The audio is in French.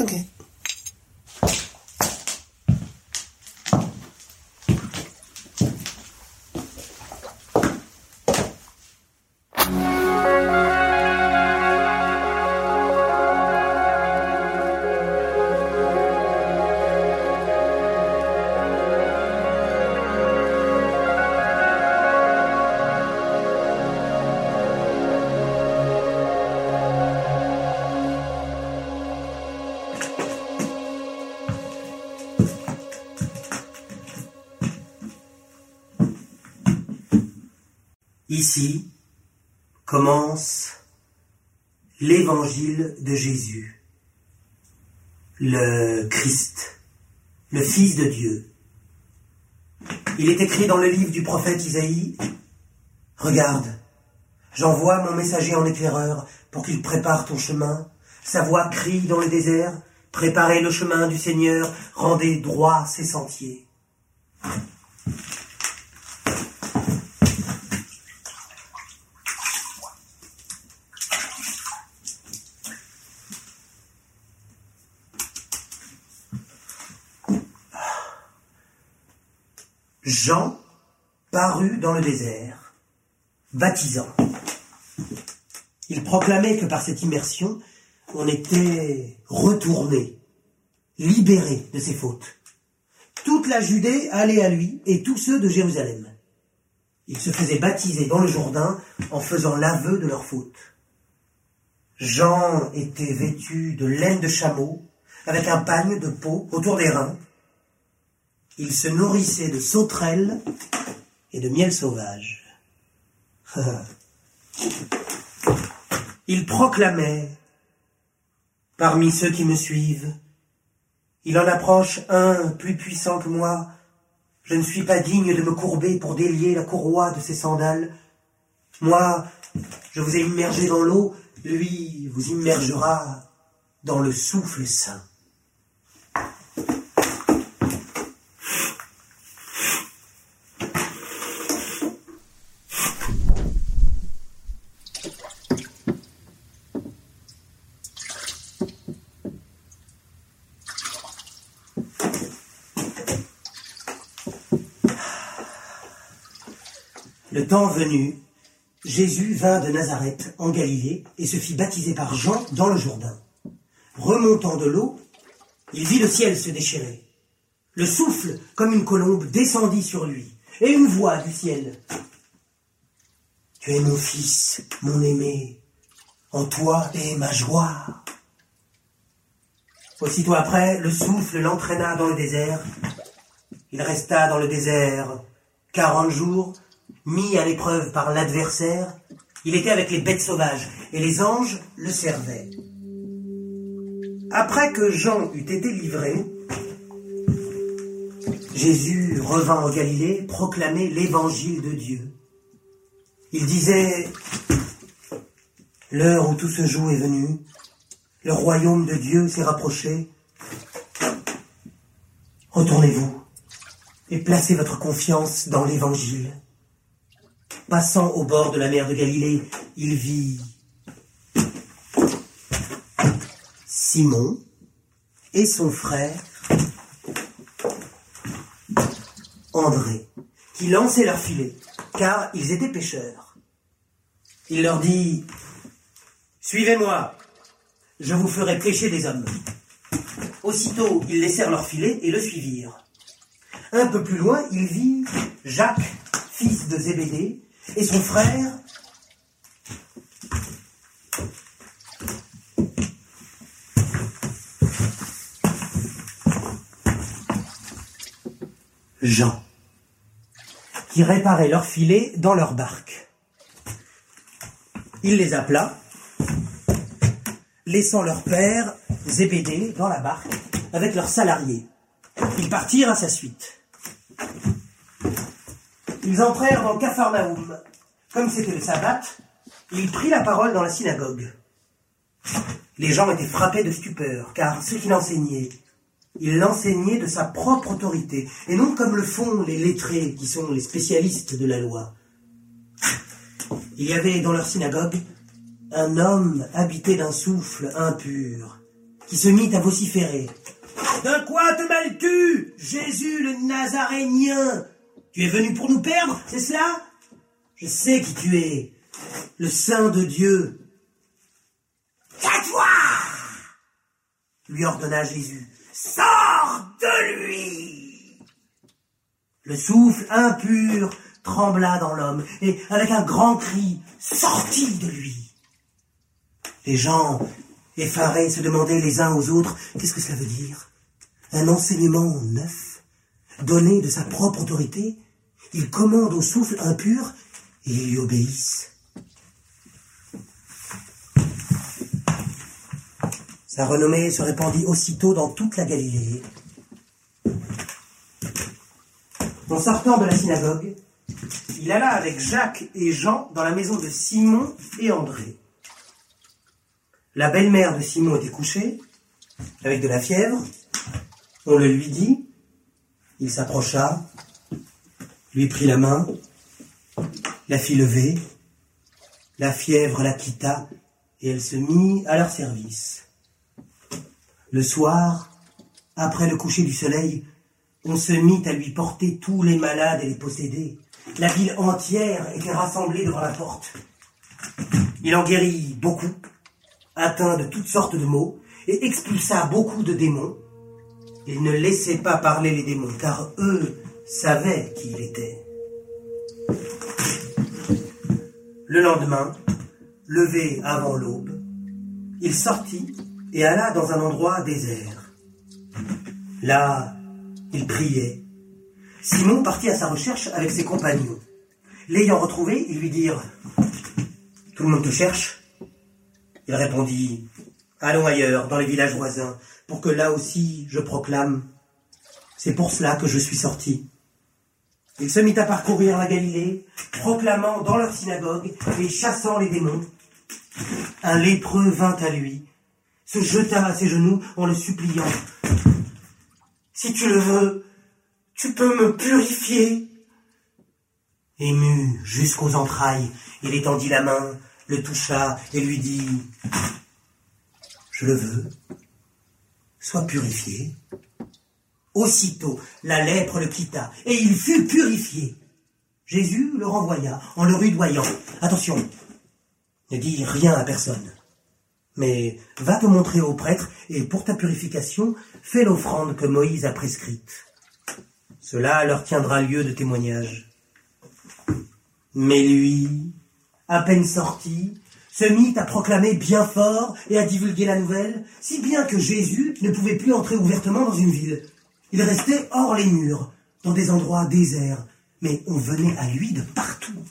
Okay. Ici commence l'évangile de Jésus, le Christ, le Fils de Dieu. Il est écrit dans le livre du prophète Isaïe, Regarde, j'envoie mon messager en éclaireur pour qu'il prépare ton chemin. Sa voix crie dans le désert, Préparez le chemin du Seigneur, rendez droit ses sentiers. Jean parut dans le désert, baptisant. Il proclamait que par cette immersion, on était retourné, libéré de ses fautes. Toute la Judée allait à lui et tous ceux de Jérusalem. Ils se faisaient baptiser dans le Jourdain en faisant l'aveu de leurs fautes. Jean était vêtu de laine de chameau, avec un pagne de peau autour des reins. Il se nourrissait de sauterelles et de miel sauvage. Il proclamait parmi ceux qui me suivent. Il en approche un plus puissant que moi. Je ne suis pas digne de me courber pour délier la courroie de ses sandales. Moi, je vous ai immergé dans l'eau, lui vous immergera dans le souffle saint. Le temps venu, Jésus vint de Nazareth en Galilée et se fit baptiser par Jean dans le Jourdain. Remontant de l'eau, il vit le ciel se déchirer. Le souffle, comme une colombe, descendit sur lui, et une voix du ciel. Tu es mon fils, mon aimé, en toi est ma joie. Aussitôt après, le souffle l'entraîna dans le désert. Il resta dans le désert quarante jours, mis à l'épreuve par l'adversaire, il était avec les bêtes sauvages, et les anges le servaient. Après que Jean eut été livré, Jésus revint en Galilée proclamer l'évangile de Dieu. Il disait, L'heure où tout se joue est venue, le royaume de Dieu s'est rapproché. Retournez-vous et placez votre confiance dans l'évangile. Passant au bord de la mer de Galilée, il vit Simon et son frère André, qui lançaient leur filet, car ils étaient pêcheurs. Il leur dit, Suivez-moi, je vous ferai pêcher des hommes. Aussitôt, ils laissèrent leur filet et le suivirent. Un peu plus loin, il vit Jacques, fils de Zébédée, et son frère Jean, qui réparaient leurs filets dans leur barque. Il les appela, laissant leur père Zébédée dans la barque avec leurs salariés. Ils partirent à sa suite. Ils entrèrent dans Capharnaüm. Comme c'était le sabbat, il prit la parole dans la synagogue. Les gens étaient frappés de stupeur, car ce qu'il enseignait, il l'enseignait de sa propre autorité, et non comme le font les lettrés, qui sont les spécialistes de la loi. Il y avait dans leur synagogue un homme habité d'un souffle impur, qui se mit à vociférer. De quoi te mêles-tu, Jésus le Nazarénien? Tu es venu pour nous perdre, c'est cela? Je sais qui tu es, le Saint de Dieu. Tais-toi lui ordonna Jésus. Sors de lui Le souffle impur trembla dans l'homme, et avec un grand cri, sortit de lui. Les gens, effarés, se demandaient les uns aux autres, qu'est-ce que cela veut dire? Un enseignement neuf, donné de sa propre autorité Il commande au souffle impur, et ils lui obéissent. Sa renommée se répandit aussitôt dans toute la Galilée. En sortant de la synagogue, il alla avec Jacques et Jean dans la maison de Simon et André. La belle-mère de Simon était couchée, avec de la fièvre. On le lui dit. Il s'approcha, lui prit la main, la fit lever. La fièvre la quitta et elle se mit à leur service. Le soir, après le coucher du soleil, on se mit à lui porter tous les malades et les possédés. La ville entière était rassemblée devant la porte. Il en guérit beaucoup, atteint de toutes sortes de maux, et expulsa beaucoup de démons. Il ne laissait pas parler les démons, car eux savaient qui il était. Le lendemain, levé avant l'aube, il sortit et alla dans un endroit désert. Là, il priait. Simon partit à sa recherche avec ses compagnons. L'ayant retrouvé, ils lui dirent Tout le monde te cherche? Il répondit Allons ailleurs, dans les villages voisins, pour que là aussi je proclame. C'est pour cela que je suis sorti. Il se mit à parcourir la Galilée, proclamant dans leur synagogue et chassant les démons. Un lépreux vint à lui, se jeta à ses genoux en le suppliant. Si tu le veux, tu peux me purifier. Ému jusqu'aux entrailles, il étendit la main, le toucha et lui dit Je le veux, sois purifié. Aussitôt, la lèpre le quitta et il fut purifié. Jésus le renvoya en le rudoyant. Attention, ne dis rien à personne. Mais va te montrer au prêtre et pour ta purification, fais l'offrande que Moïse a prescrite. Cela leur tiendra lieu de témoignage. Mais lui, à peine sorti, se mit à proclamer bien fort et à divulguer la nouvelle, si bien que Jésus ne pouvait plus entrer ouvertement dans une ville. Il restait hors les murs, dans des endroits déserts, mais on venait à lui de partout.